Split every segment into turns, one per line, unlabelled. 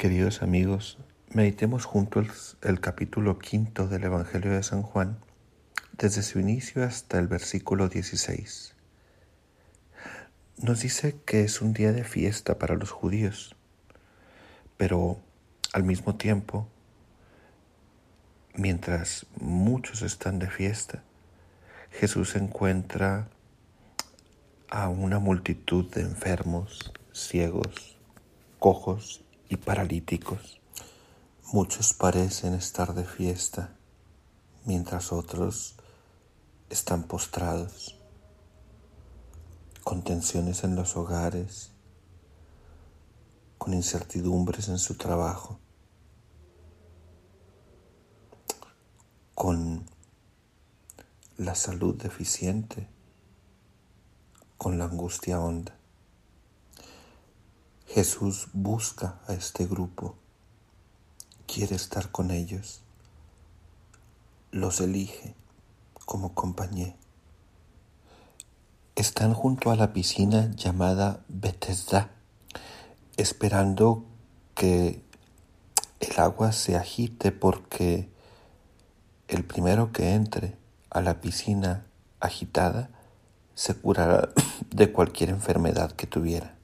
Queridos amigos, meditemos juntos el capítulo quinto del Evangelio de San Juan, desde su inicio hasta el versículo 16. Nos dice que es un día de fiesta para los judíos, pero al mismo tiempo, mientras muchos están de fiesta, Jesús encuentra a una multitud de enfermos, ciegos, cojos y paralíticos. Muchos parecen estar de fiesta, mientras otros están postrados, con tensiones en los hogares, con incertidumbres en su trabajo, con la salud deficiente, con la angustia honda. Jesús busca a este grupo, quiere estar con ellos, los elige como compañía. Están junto a la piscina llamada Bethesda, esperando que el agua se agite porque el primero que entre a la piscina agitada se curará de cualquier enfermedad que tuviera.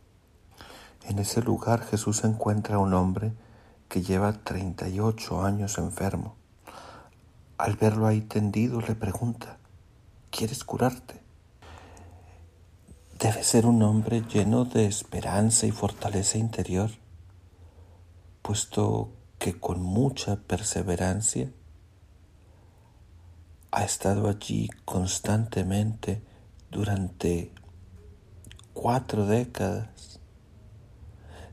En ese lugar Jesús encuenra a un hombre que lleva 38 años enfermo. Al verlo ahí tendido le pregunta, ¿quieres curarte? Debe ser un hombre lleno de esperanza y fortaleza interior, puesto que con mucha perseverancia ha estado allí constantemente durante cuatro décadas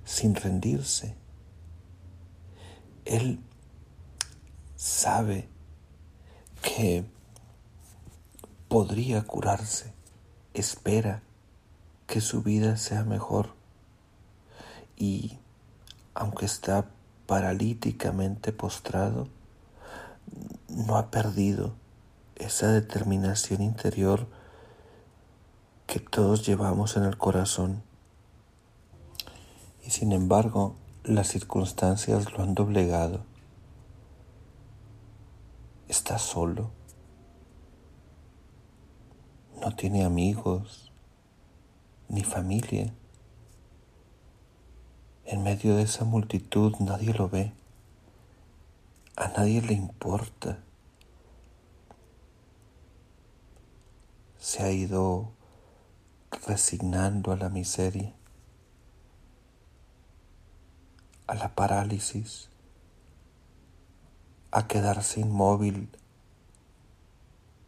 sin rendirse. Él sabe que podría curarse, espera que su vida sea mejor y aunque está paralíticamente postrado, no ha perdido esa determinación interior que todos llevamos en el corazón y sin embargo las circunstancias lo han doblegado. Está solo. No tiene amigos ni familia. En medio de esa multitud nadie lo ve. A nadie le importa. Se ha ido resignando a la miseria. A la parálisis, a quedarse inmóvil,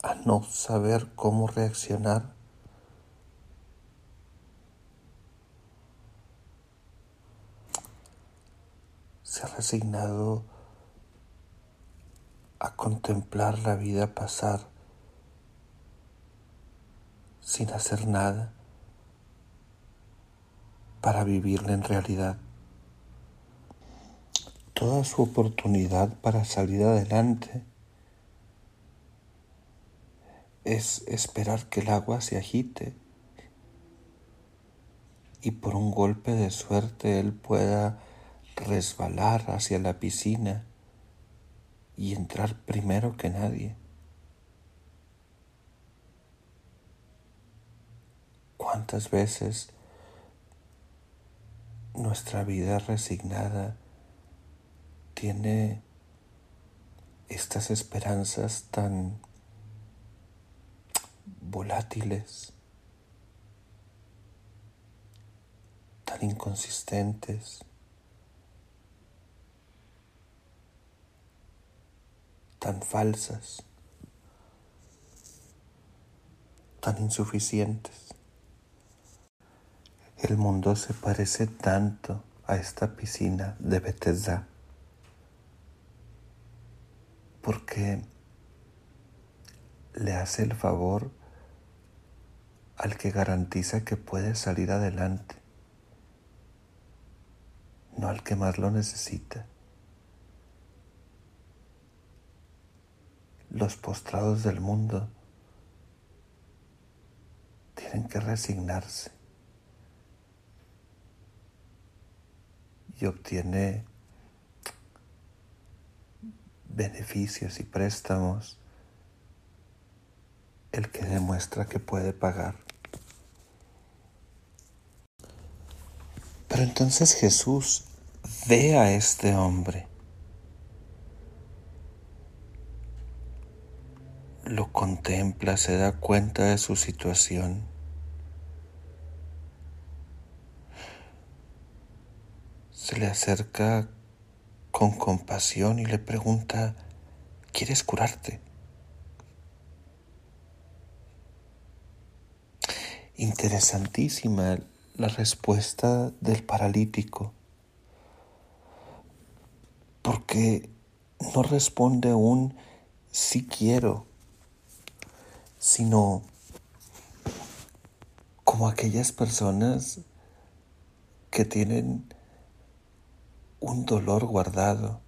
a no saber cómo reaccionar. Se ha resignado a contemplar la vida pasar sin hacer nada para vivirla en realidad toda su oportunidad para salir adelante es esperar que el agua se agite y por un golpe de suerte él pueda resbalar hacia la piscina y entrar primero que nadie. ¿Cuántas veces nuestra vida resignada tiene estas esperanzas tan volátiles, tan inconsistentes, tan falsas, tan insuficientes. El mundo se parece tanto a esta piscina de Bethesda porque le hace el favor al que garantiza que puede salir adelante, no al que más lo necesita. Los postrados del mundo tienen que resignarse y obtiene beneficios y préstamos el que demuestra que puede pagar. Pero entonces Jesús ve a este hombre, lo contempla, se da cuenta de su situación. Se le acerca con compasión y le pregunta, ¿quieres curarte? Interesantísima la respuesta del paralítico, porque no responde un sí quiero, sino como aquellas personas que tienen un dolor guardado,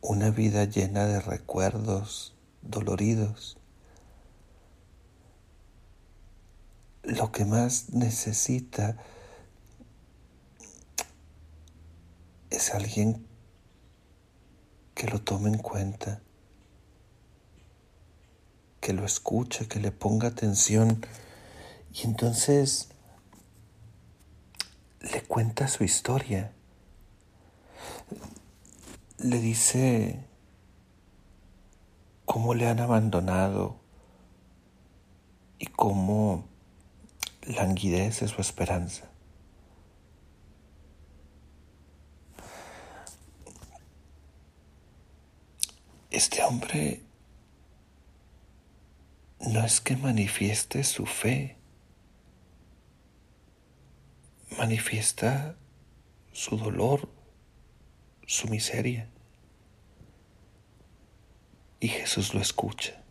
una vida llena de recuerdos doloridos lo que más necesita es alguien que lo tome en cuenta, que lo escuche, que le ponga atención y entonces le cuenta su historia. Le dice cómo le han abandonado y cómo languidece su esperanza. Este hombre no es que manifieste su fe, manifiesta su dolor, su miseria. Y Jesús lo escucha.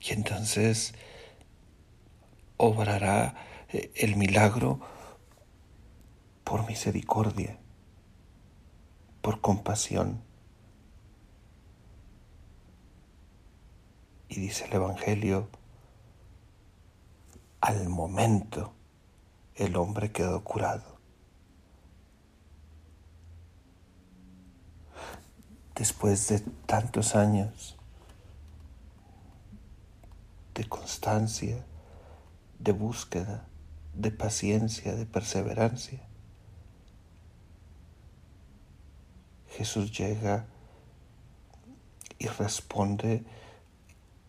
Y entonces obrará eh, el milagro por misericordia, por compasión. Y dice el Evangelio, al momento el hombre quedó curado. Después de tantos años, de constancia, de búsqueda, de paciencia, de perseverancia. Jesús llega y responde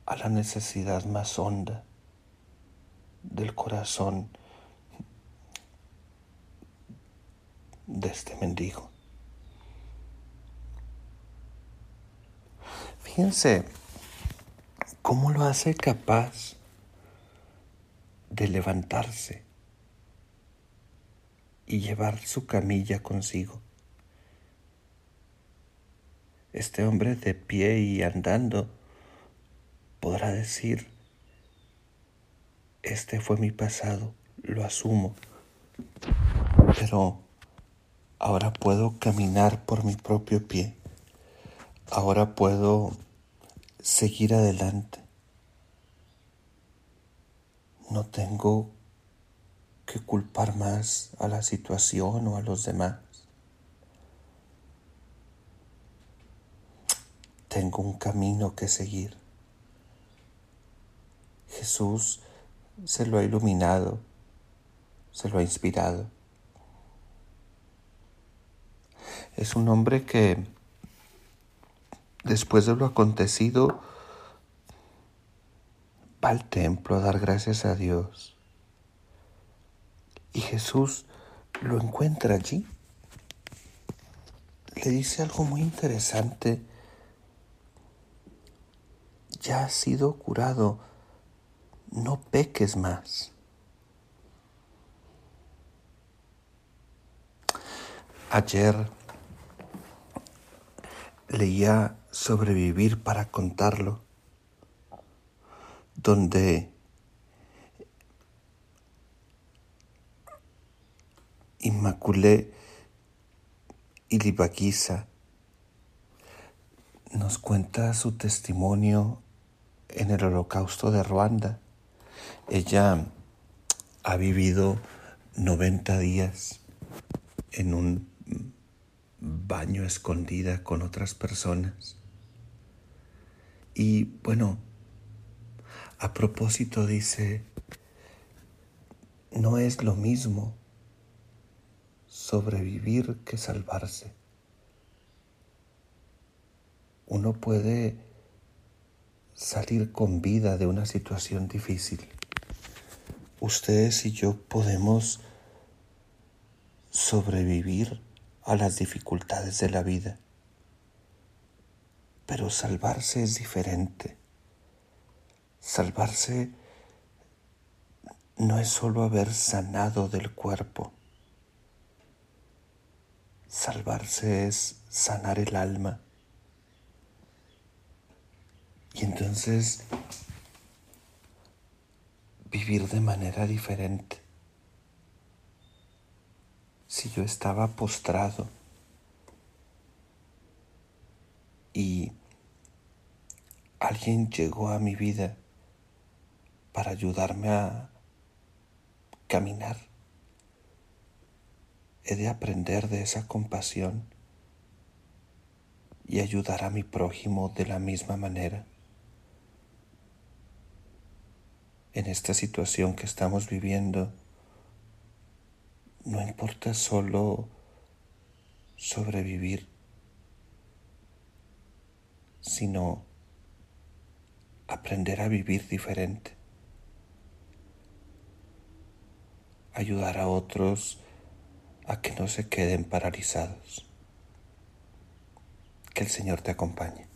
a la necesidad más honda del corazón de este mendigo. Fíjense, ¿Cómo lo hace capaz de levantarse y llevar su camilla consigo? Este hombre de pie y andando podrá decir, este fue mi pasado, lo asumo, pero ahora puedo caminar por mi propio pie, ahora puedo seguir adelante. No tengo que culpar más a la situación o a los demás. Tengo un camino que seguir. Jesús se lo ha iluminado, se lo ha inspirado. Es un hombre que después de lo acontecido, va al templo a dar gracias a Dios. Y Jesús lo encuentra allí. Le dice algo muy interesante. Ya has sido curado, no peques más. Ayer leía sobrevivir para contarlo, donde Inmaculé Ilibaquiza nos cuenta su testimonio en el holocausto de Ruanda. Ella ha vivido 90 días en un baño escondida con otras personas. Y bueno, a propósito dice, no es lo mismo sobrevivir que salvarse. Uno puede salir con vida de una situación difícil. Ustedes y yo podemos sobrevivir a las dificultades de la vida, pero salvarse es diferente. Salvarse no es solo haber sanado del cuerpo. Salvarse es sanar el alma. Y entonces vivir de manera diferente. Si yo estaba postrado y alguien llegó a mi vida para ayudarme a caminar. He de aprender de esa compasión y ayudar a mi prójimo de la misma manera. En esta situación que estamos viviendo, no importa solo sobrevivir, sino aprender a vivir diferente. ayudar a otros a que no se queden paralizados. Que el Señor te acompañe.